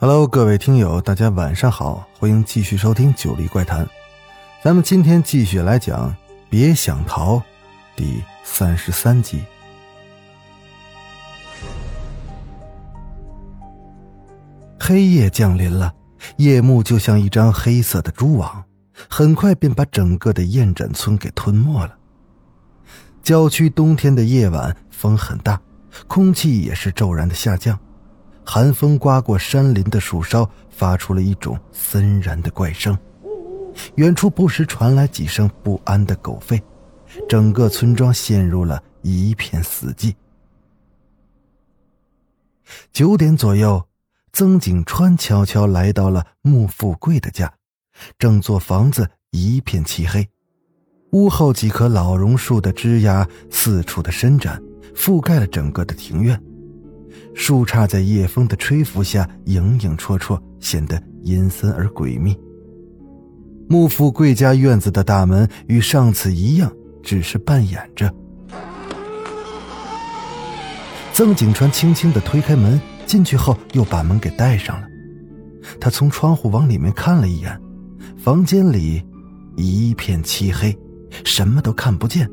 Hello，各位听友，大家晚上好，欢迎继续收听《九黎怪谈》。咱们今天继续来讲《别想逃》第三十三集。黑夜降临了，夜幕就像一张黑色的蛛网，很快便把整个的燕展村给吞没了。郊区冬天的夜晚，风很大，空气也是骤然的下降。寒风刮过山林的树梢，发出了一种森然的怪声。远处不时传来几声不安的狗吠，整个村庄陷入了一片死寂。九点左右，曾景川悄悄来到了穆富贵的家，整座房子一片漆黑，屋后几棵老榕树的枝桠四处的伸展，覆盖了整个的庭院。树杈在夜风的吹拂下影影绰绰，显得阴森而诡秘。穆富贵家院子的大门与上次一样，只是半掩着。曾景川轻轻地推开门，进去后又把门给带上了。他从窗户往里面看了一眼，房间里一片漆黑，什么都看不见。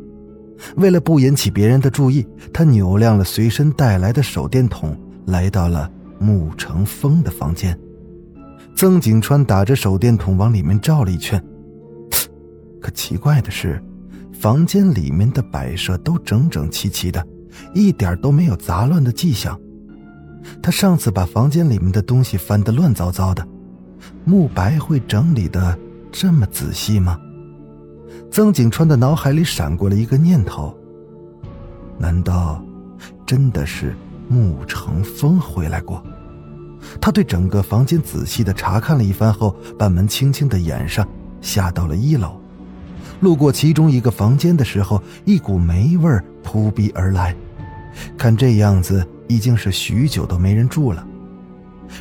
为了不引起别人的注意，他扭亮了随身带来的手电筒，来到了穆成风的房间。曾景川打着手电筒往里面照了一圈，可奇怪的是，房间里面的摆设都整整齐齐的，一点都没有杂乱的迹象。他上次把房间里面的东西翻得乱糟糟的，慕白会整理的这么仔细吗？曾景川的脑海里闪过了一个念头：难道真的是穆成风回来过？他对整个房间仔细的查看了一番后，把门轻轻的掩上，下到了一楼。路过其中一个房间的时候，一股霉味儿扑鼻而来。看这样子，已经是许久都没人住了。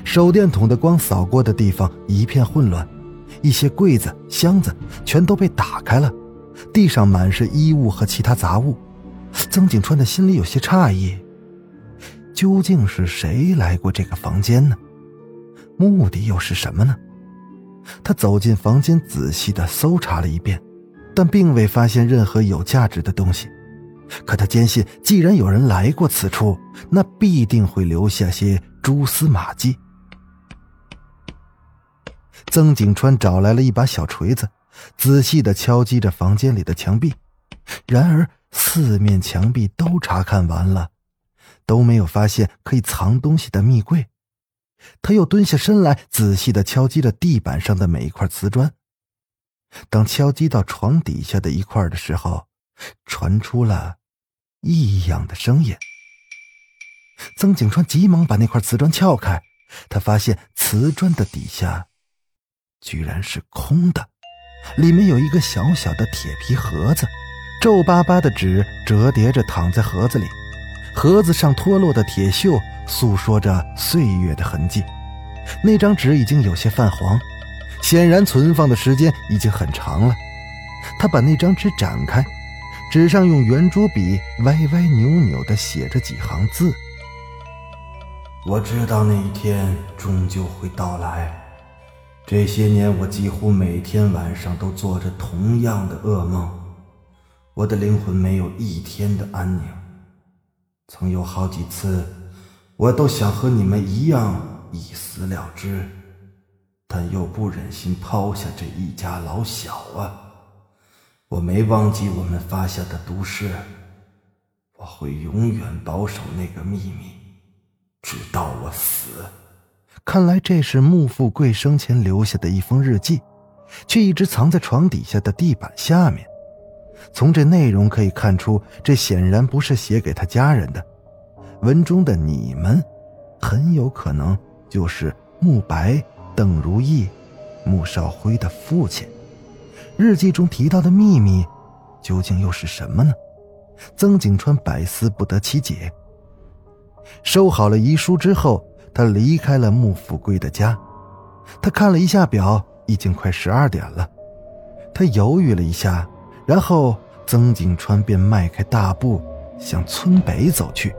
手电筒的光扫过的地方一片混乱。一些柜子、箱子全都被打开了，地上满是衣物和其他杂物。曾景川的心里有些诧异：究竟是谁来过这个房间呢？目的又是什么呢？他走进房间，仔细的搜查了一遍，但并未发现任何有价值的东西。可他坚信，既然有人来过此处，那必定会留下些蛛丝马迹。曾景川找来了一把小锤子，仔细的敲击着房间里的墙壁。然而，四面墙壁都查看完了，都没有发现可以藏东西的密柜。他又蹲下身来，仔细的敲击着地板上的每一块瓷砖。当敲击到床底下的一块的时候，传出了异样的声音。曾景川急忙把那块瓷砖撬开，他发现瓷砖的底下。居然是空的，里面有一个小小的铁皮盒子，皱巴巴的纸折叠着躺在盒子里，盒子上脱落的铁锈诉说着岁月的痕迹。那张纸已经有些泛黄，显然存放的时间已经很长了。他把那张纸展开，纸上用圆珠笔歪歪扭扭地写着几行字：“我知道那一天终究会到来。”这些年，我几乎每天晚上都做着同样的噩梦，我的灵魂没有一天的安宁。曾有好几次，我都想和你们一样一死了之，但又不忍心抛下这一家老小啊！我没忘记我们发下的毒誓，我会永远保守那个秘密，直到我死。看来这是穆富贵生前留下的一封日记，却一直藏在床底下的地板下面。从这内容可以看出，这显然不是写给他家人的。文中的你们，很有可能就是慕白、邓如意穆少辉的父亲。日记中提到的秘密，究竟又是什么呢？曾景川百思不得其解。收好了遗书之后，他离开了穆富贵的家。他看了一下表，已经快十二点了。他犹豫了一下，然后曾景川便迈开大步向村北走去。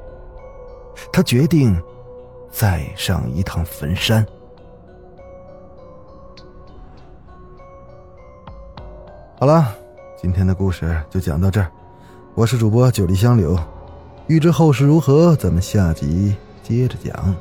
他决定再上一趟坟山。好了，今天的故事就讲到这儿。我是主播九黎香柳，欲知后事如何，咱们下集接着讲。